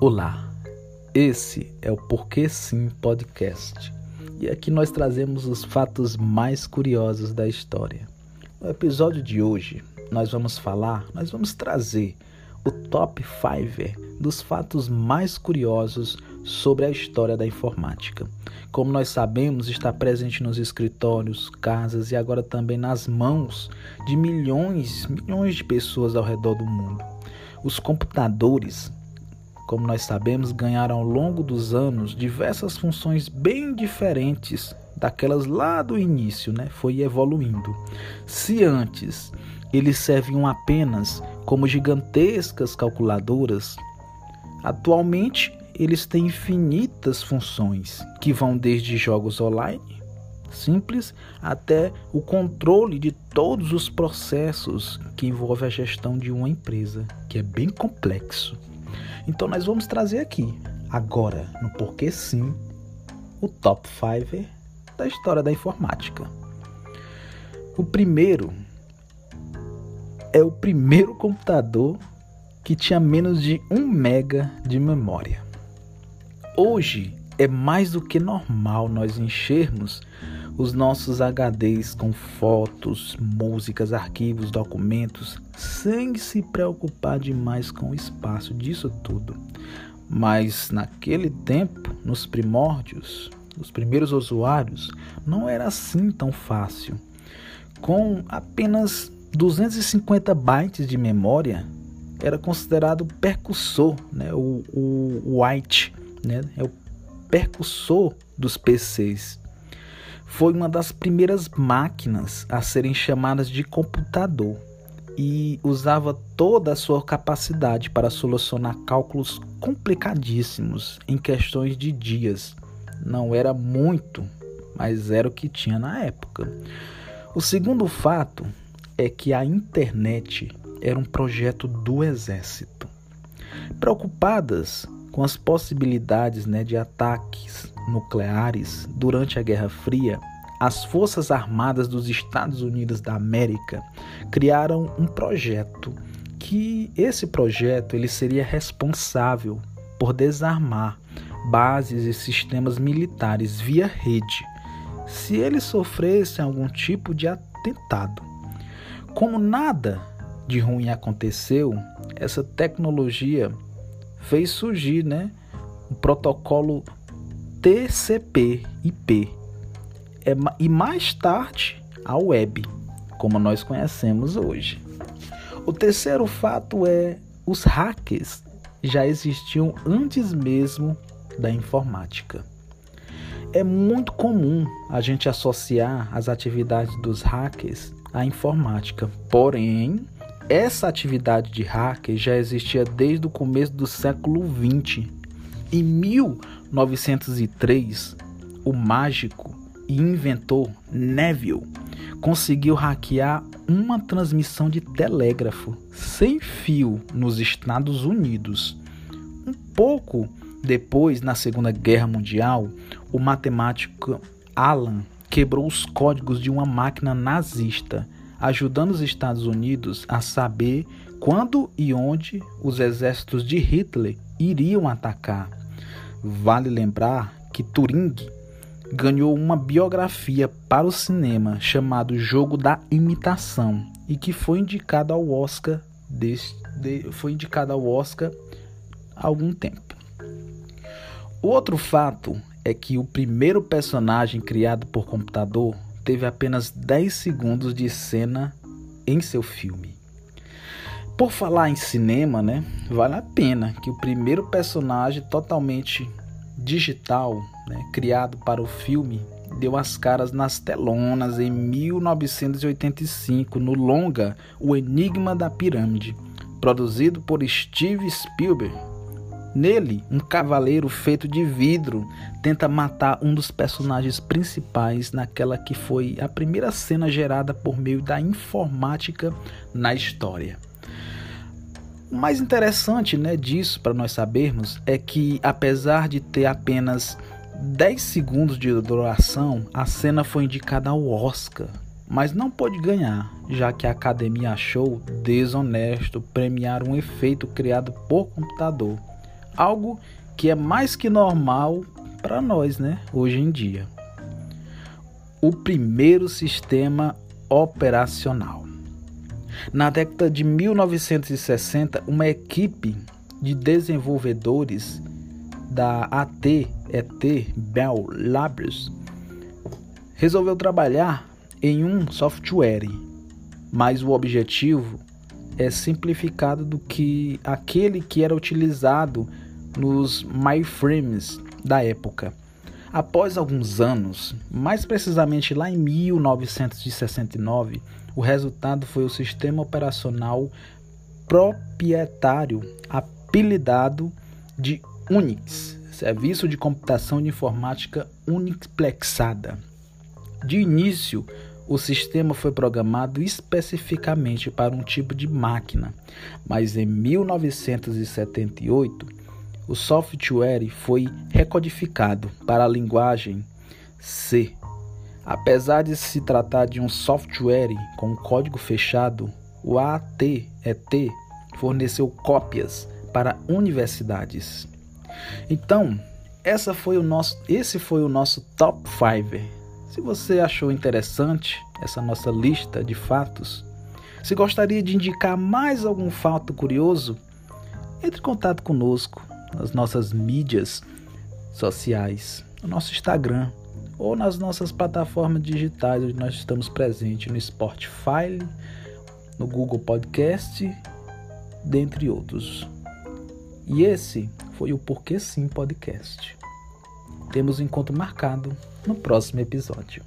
Olá, esse é o Porquê Sim Podcast e aqui nós trazemos os fatos mais curiosos da história. No episódio de hoje, nós vamos falar, nós vamos trazer o top 5 dos fatos mais curiosos sobre a história da informática. Como nós sabemos, está presente nos escritórios, casas e agora também nas mãos de milhões, milhões de pessoas ao redor do mundo. Os computadores como nós sabemos, ganharam ao longo dos anos diversas funções bem diferentes daquelas lá do início, né? Foi evoluindo. Se antes eles serviam apenas como gigantescas calculadoras, atualmente eles têm infinitas funções que vão desde jogos online simples até o controle de todos os processos que envolvem a gestão de uma empresa, que é bem complexo. Então nós vamos trazer aqui, agora, no Porquê Sim, o top 5 da história da informática. O primeiro é o primeiro computador que tinha menos de 1 mega de memória. Hoje é mais do que normal nós enchermos os nossos HDs com fotos, músicas, arquivos, documentos, sem se preocupar demais com o espaço disso tudo. Mas naquele tempo, nos primórdios, os primeiros usuários, não era assim tão fácil. Com apenas 250 bytes de memória, era considerado percussor, né? o, o White, né? é o percussor dos PCs foi uma das primeiras máquinas a serem chamadas de computador e usava toda a sua capacidade para solucionar cálculos complicadíssimos em questões de dias. Não era muito, mas era o que tinha na época. O segundo fato é que a internet era um projeto do exército. Preocupadas com as possibilidades né, de ataques nucleares durante a Guerra Fria, as Forças Armadas dos Estados Unidos da América criaram um projeto que esse projeto ele seria responsável por desarmar bases e sistemas militares via rede, se eles sofressem algum tipo de atentado. Como nada de ruim aconteceu, essa tecnologia fez surgir, né, o protocolo TCP/IP é, e mais tarde a web, como nós conhecemos hoje. O terceiro fato é os hackers já existiam antes mesmo da informática. É muito comum a gente associar as atividades dos hackers à informática, porém, essa atividade de hacker já existia desde o começo do século 20. Em 1903, o mágico e inventor Neville conseguiu hackear uma transmissão de telégrafo sem fio nos Estados Unidos. Um pouco depois, na Segunda Guerra Mundial, o matemático Alan quebrou os códigos de uma máquina nazista, ajudando os Estados Unidos a saber quando e onde os exércitos de Hitler iriam atacar. Vale lembrar que Turing ganhou uma biografia para o cinema chamado Jogo da Imitação e que foi indicado ao Oscar deste, de, foi indicado ao Oscar há algum tempo. Outro fato é que o primeiro personagem criado por computador teve apenas 10 segundos de cena em seu filme. Por falar em cinema, né, vale a pena que o primeiro personagem totalmente digital, né, criado para o filme, deu as caras nas telonas em 1985 no longa O Enigma da Pirâmide, produzido por Steve Spielberg. Nele, um cavaleiro feito de vidro tenta matar um dos personagens principais naquela que foi a primeira cena gerada por meio da informática na história. O mais interessante né, disso, para nós sabermos, é que apesar de ter apenas 10 segundos de duração, a cena foi indicada ao Oscar, mas não pôde ganhar, já que a academia achou desonesto premiar um efeito criado por computador, Algo que é mais que normal para nós, né, hoje em dia. O primeiro sistema operacional. Na década de 1960, uma equipe de desenvolvedores da AT&T Bell Labs resolveu trabalhar em um software, mas o objetivo é simplificado do que aquele que era utilizado nos mainframes da época. Após alguns anos, mais precisamente lá em 1969, o resultado foi o sistema operacional proprietário apelidado de Unix, Serviço de Computação de Informática Unixplexada. De início, o sistema foi programado especificamente para um tipo de máquina, mas em 1978 o software foi recodificado para a linguagem C. Apesar de se tratar de um software com código fechado, o AT&T forneceu cópias para universidades. Então, essa foi o nosso, esse foi o nosso top 5 se você achou interessante essa nossa lista de fatos, se gostaria de indicar mais algum fato curioso, entre em contato conosco nas nossas mídias sociais, no nosso Instagram ou nas nossas plataformas digitais onde nós estamos presentes no Spotify, no Google Podcast, dentre outros. E esse foi o Porquê Sim Podcast. Temos um encontro marcado no próximo episódio.